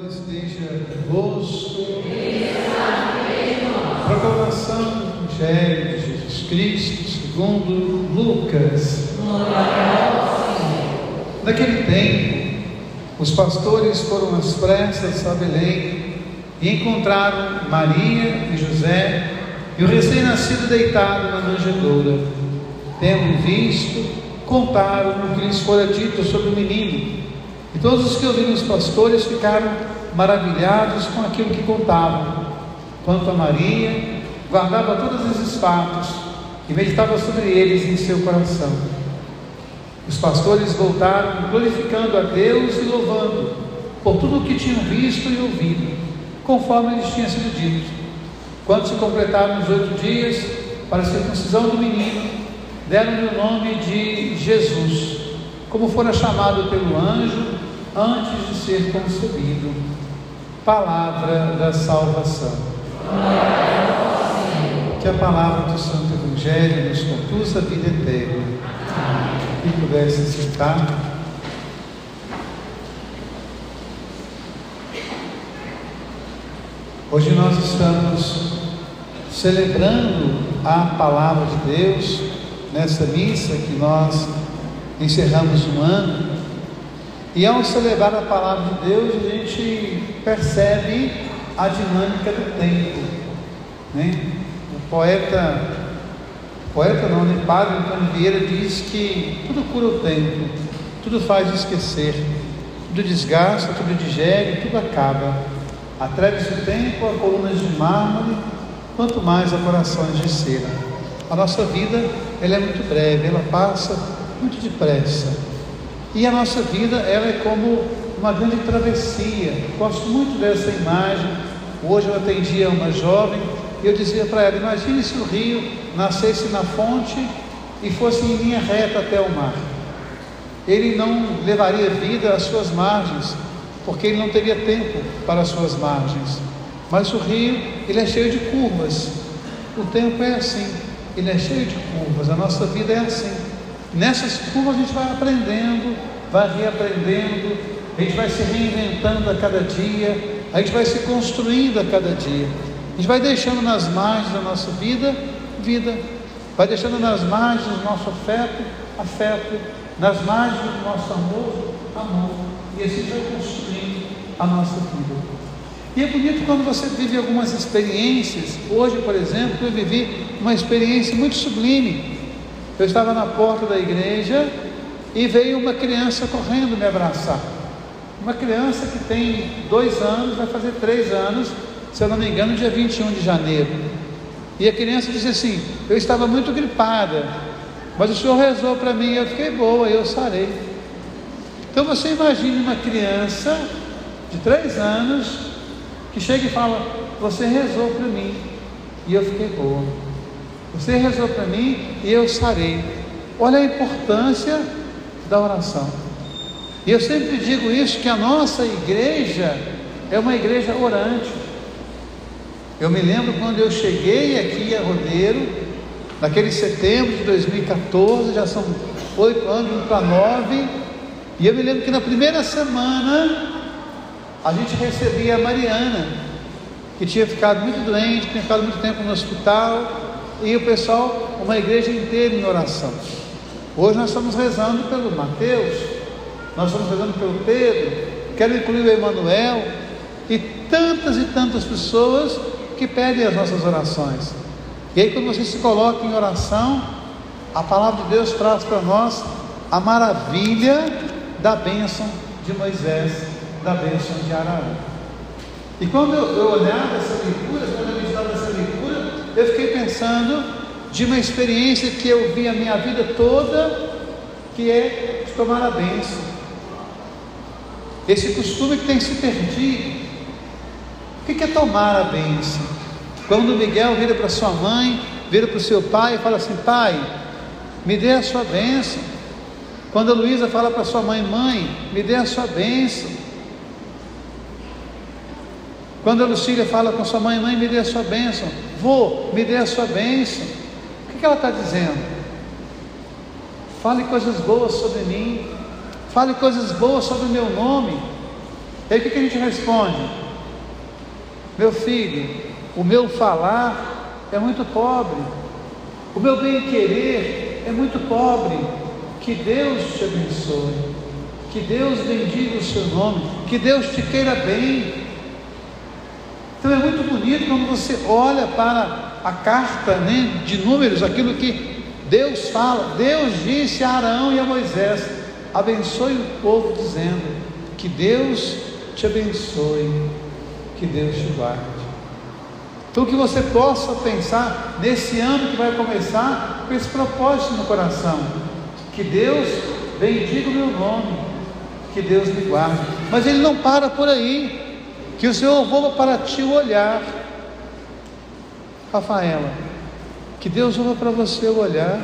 esteja convosco. Proclamação do Evangelho de Jesus Cristo segundo Lucas. Naquele tempo, os pastores foram às pressas a Belém e encontraram Maria e José e o recém-nascido deitado na manjedoura. Tendo visto, contaram o que lhes fora dito sobre o menino. E todos os que ouviram os pastores ficaram maravilhados com aquilo que contavam. Quanto a Maria, guardava todos esses fatos e meditava sobre eles em seu coração. Os pastores voltaram glorificando a Deus e louvando por tudo o que tinham visto e ouvido, conforme lhes tinha sido dito. Quando se completaram os oito dias para a circuncisão do menino, deram-lhe o nome de Jesus, como fora chamado pelo anjo antes de ser concebido. Palavra da salvação. Que a palavra do Santo Evangelho nos conduz à vida eterna. Que pudesse sentar. Hoje nós estamos celebrando a palavra de Deus nessa missa que nós encerramos um ano e ao celebrar a palavra de Deus, a gente percebe a dinâmica do tempo. Né? O poeta, poeta não, né? Padre Antônio Vieira diz que tudo cura o tempo, tudo faz esquecer, tudo desgasta, tudo digere, tudo acaba. Atreve-se o tempo a colunas de mármore, quanto mais a corações de cera. A nossa vida ela é muito breve, ela passa muito depressa. E a nossa vida, ela é como uma grande travessia. Gosto muito dessa imagem. Hoje eu atendia uma jovem e eu dizia para ela: imagine se o rio nascesse na fonte e fosse em linha reta até o mar. Ele não levaria vida às suas margens, porque ele não teria tempo para as suas margens. Mas o rio, ele é cheio de curvas. O tempo é assim, ele é cheio de curvas. A nossa vida é assim. Nessas curvas a gente vai aprendendo, vai reaprendendo, a gente vai se reinventando a cada dia, a gente vai se construindo a cada dia. A gente vai deixando nas margens da nossa vida, vida. Vai deixando nas margens do nosso afeto, afeto. Nas margens do nosso amor, amor. E assim vai construindo a nossa vida. E é bonito quando você vive algumas experiências. Hoje, por exemplo, eu vivi uma experiência muito sublime eu estava na porta da igreja e veio uma criança correndo me abraçar. Uma criança que tem dois anos, vai fazer três anos, se eu não me engano, dia 21 de janeiro. E a criança disse assim: Eu estava muito gripada, mas o Senhor rezou para mim e eu fiquei boa, eu sarei. Então você imagine uma criança de três anos que chega e fala: Você rezou para mim e eu fiquei boa. Você rezou para mim e eu sarei. Olha a importância da oração. E eu sempre digo isso: que a nossa igreja é uma igreja orante. Eu me lembro quando eu cheguei aqui a Rodeiro, naquele setembro de 2014, já são oito anos para nove, e eu me lembro que na primeira semana a gente recebia a Mariana, que tinha ficado muito doente, tinha ficado muito tempo no hospital, e o pessoal, uma igreja inteira em oração. Hoje nós estamos rezando pelo Mateus, nós estamos rezando pelo Pedro, quero incluir o Emanuel e tantas e tantas pessoas que pedem as nossas orações. E aí quando você se coloca em oração, a palavra de Deus traz para nós a maravilha da bênção de Moisés, da bênção de Araújo. E quando eu, eu olhava essa leitura, quando eu leitura, eu fiquei pensando de uma experiência que eu vi a minha vida toda, que é tomar a bênção. Esse costume que tem se perdido. O que é tomar a bênção? Quando Miguel vira para sua mãe, vira para o seu pai e fala assim: Pai, me dê a sua bênção. Quando a Luísa fala para sua mãe: Mãe, me dê a sua bênção. Quando a Lucília fala com sua mãe: Mãe, me dê a sua bênção. Vô, me dê a sua bênção. O que ela está dizendo? Fale coisas boas sobre mim. Fale coisas boas sobre o meu nome. E aí o que a gente responde? Meu filho, o meu falar é muito pobre, o meu bem-querer é muito pobre. Que Deus te abençoe, que Deus bendiga o seu nome, que Deus te queira bem. Então é muito bonito quando você olha para a carta né, de números, aquilo que Deus fala. Deus disse a Arão e a Moisés: abençoe o povo, dizendo que Deus te abençoe, que Deus te guarde. Então que você possa pensar nesse ano que vai começar com esse propósito no coração. Que Deus bendiga o meu nome, que Deus me guarde. Mas ele não para por aí. Que o Senhor volva para ti o olhar. Rafaela, que Deus volva para você o olhar.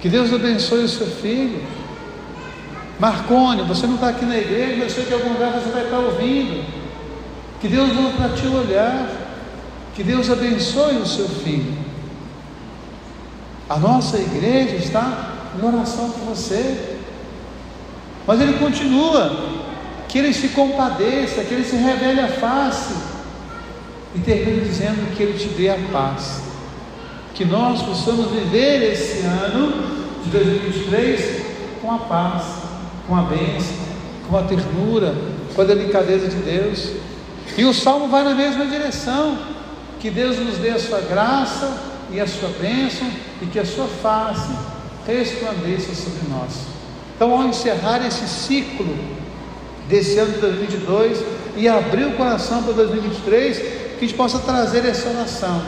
Que Deus abençoe o seu filho. Marcone, você não está aqui na igreja, mas eu sei que algum lugar você vai estar ouvindo. Que Deus volva para ti o olhar. Que Deus abençoe o seu filho. A nossa igreja está em oração por você. Mas ele continua que ele se compadeça, que ele se revele a face, e termina dizendo que ele te dê a paz. Que nós possamos viver esse ano de 2023 com a paz, com a bênção, com a ternura, com a delicadeza de Deus. E o salmo vai na mesma direção. Que Deus nos dê a sua graça e a sua bênção e que a sua face resplandeça sobre nós. Então, ao encerrar esse ciclo desse ano de 2022 e abrir o coração para 2023, que a gente possa trazer essa oração.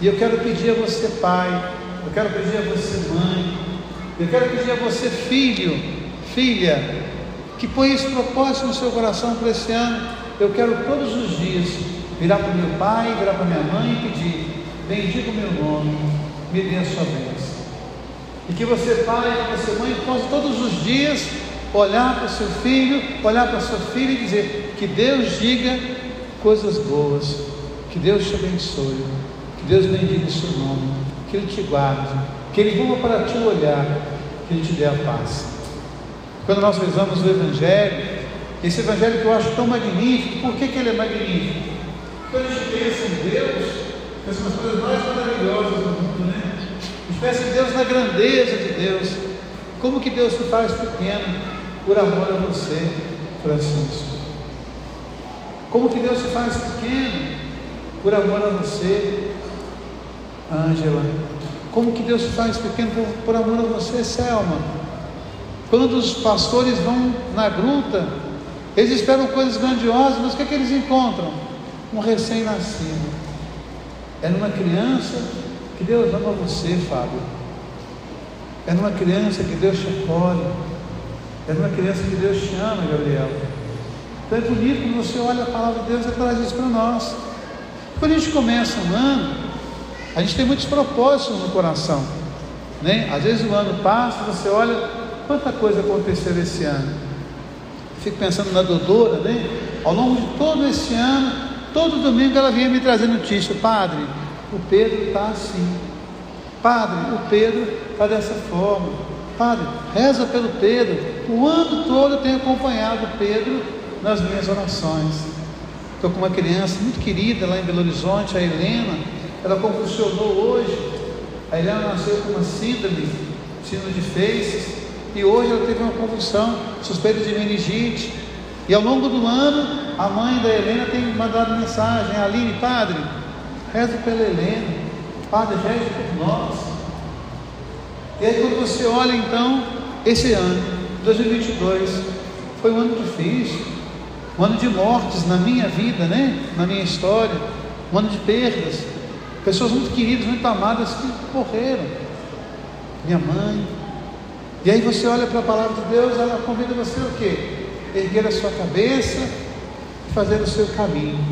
E eu quero pedir a você, pai, eu quero pedir a você, mãe, eu quero pedir a você, filho, filha, que põe esse propósito no seu coração para esse ano. Eu quero todos os dias virar para meu pai, virar para minha mãe e pedir: bendiga o meu nome, me dê a sua bênção. E que você, pai, que você, mãe, possa todos os dias olhar para o seu filho, olhar para a sua filha e dizer: que Deus diga coisas boas, que Deus te abençoe, que Deus bendiga o seu nome, que Ele te guarde, que Ele voa para te olhar, que Ele te dê a paz. Quando nós rezamos o Evangelho, esse Evangelho que eu acho tão magnífico, por que, que ele é magnífico? Quando a gente pensa em Deus, pensa nas coisas mais maravilhosas do mundo, né? A gente pensa em Deus na grandeza de Deus, como que Deus se faz pequeno, por amor a você, Francisco. Como que Deus se faz pequeno por amor a você, Ângela. Como que Deus se faz pequeno por, por amor a você, Selma. Quando os pastores vão na gruta, eles esperam coisas grandiosas, mas o que, é que eles encontram? Um recém-nascido. É numa criança que Deus ama você, Fábio. É numa criança que Deus te acolhe. É uma criança que Deus te ama, Gabriel. Então é bonito quando você olha a palavra de Deus e traz isso para nós. Quando a gente começa um ano, a gente tem muitos propósitos no coração. Né? Às vezes o ano passa, você olha quanta coisa aconteceu esse ano. Fico pensando na Dodora, né? Ao longo de todo esse ano, todo domingo ela vinha me trazer notícia, padre, o Pedro está assim. Padre, o Pedro está dessa forma. Padre, reza pelo Pedro. O ano todo eu tenho acompanhado Pedro nas minhas orações. Estou com uma criança muito querida lá em Belo Horizonte, a Helena. Ela convulsionou hoje. A Helena nasceu com uma síndrome, síndrome de Feices. E hoje ela teve uma convulsão, suspeita de meningite. E ao longo do ano, a mãe da Helena tem mandado mensagem: Aline, padre, reza pela Helena. Padre, reze por nós. E aí quando você olha então, esse ano, 2022, foi um ano difícil, um ano de mortes na minha vida, né? Na minha história, um ano de perdas, pessoas muito queridas, muito amadas que morreram. Minha mãe. E aí você olha para a palavra de Deus, ela convida você o quê? Erguer a sua cabeça e fazer o seu caminho.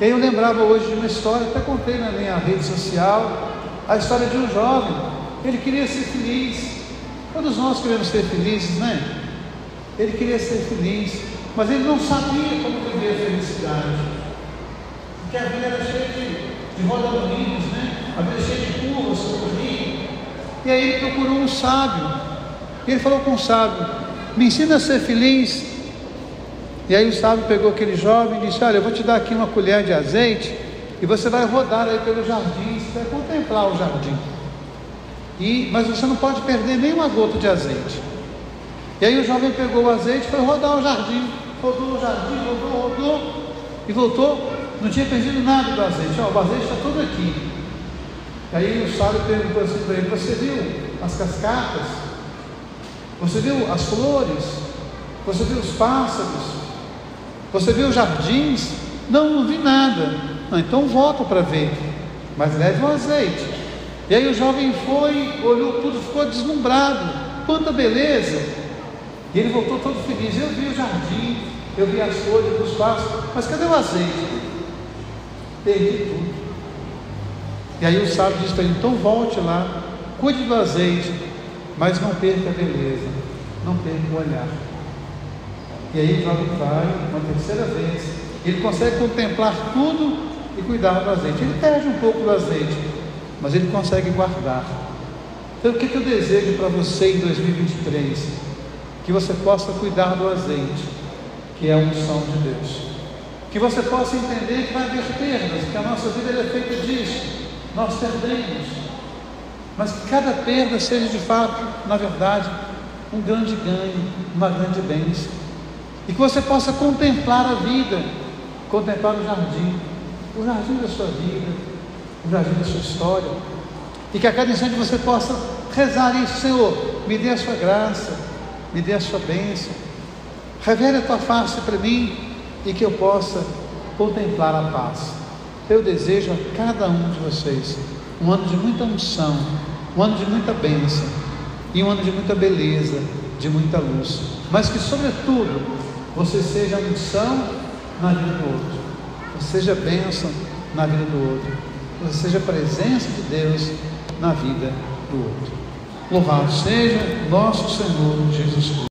E aí eu lembrava hoje de uma história, até contei na minha rede social, a história de um jovem ele queria ser feliz. Todos nós queremos ser felizes, né? Ele queria ser feliz, mas ele não sabia como viver a felicidade. Porque a vida era cheia de, de né? A vida cheia de curvas, socorrinho. E aí ele procurou um sábio. E ele falou com o sábio: Me ensina a ser feliz. E aí o sábio pegou aquele jovem e disse: Olha, eu vou te dar aqui uma colher de azeite e você vai rodar aí pelo jardim, você vai contemplar o jardim. E, mas você não pode perder nenhuma gota de azeite. E aí o jovem pegou o azeite foi rodar o jardim. Rodou o jardim, rodou, rodou e voltou. Não tinha perdido nada do azeite. Ó, o azeite está todo aqui. E aí o sábio perguntou assim para ele: Você viu as cascatas? Você viu as flores? Você viu os pássaros? Você viu os jardins? Não, não vi nada. Não, então volta para ver. Mas leve o azeite. E aí o jovem foi, olhou tudo, ficou deslumbrado. Quanta beleza! E ele voltou todo feliz. Eu vi o jardim, eu vi as flores dos pássaros, mas cadê o azeite? Perdi tudo. E aí o sábio disse para ele: então volte lá, cuide do azeite, mas não perca a beleza, não perca o olhar. E aí o jovem vai uma terceira vez, ele consegue contemplar tudo e cuidar do azeite. Ele perde um pouco do azeite, mas ele consegue guardar. Então o que, que eu desejo para você em 2023? Que você possa cuidar do azeite, que é a unção de Deus. Que você possa entender que vai haver perdas, que a nossa vida é feita disso. Nós perdemos. Mas que cada perda seja de fato, na verdade, um grande ganho, uma grande bênção. E que você possa contemplar a vida, contemplar o jardim, o jardim da sua vida, jardim da sua história. E que a cada instante você possa rezar isso, Senhor, me dê a sua graça, me dê a sua bênção, revele a tua face para mim e que eu possa contemplar a paz. Eu desejo a cada um de vocês um ano de muita unção, um ano de muita bênção e um ano de muita beleza, de muita luz, mas que, sobretudo, você seja unção na vida do outro, seja bênção na vida do outro, seja presença de Deus na vida do outro. Louvado seja nosso Senhor Jesus Cristo.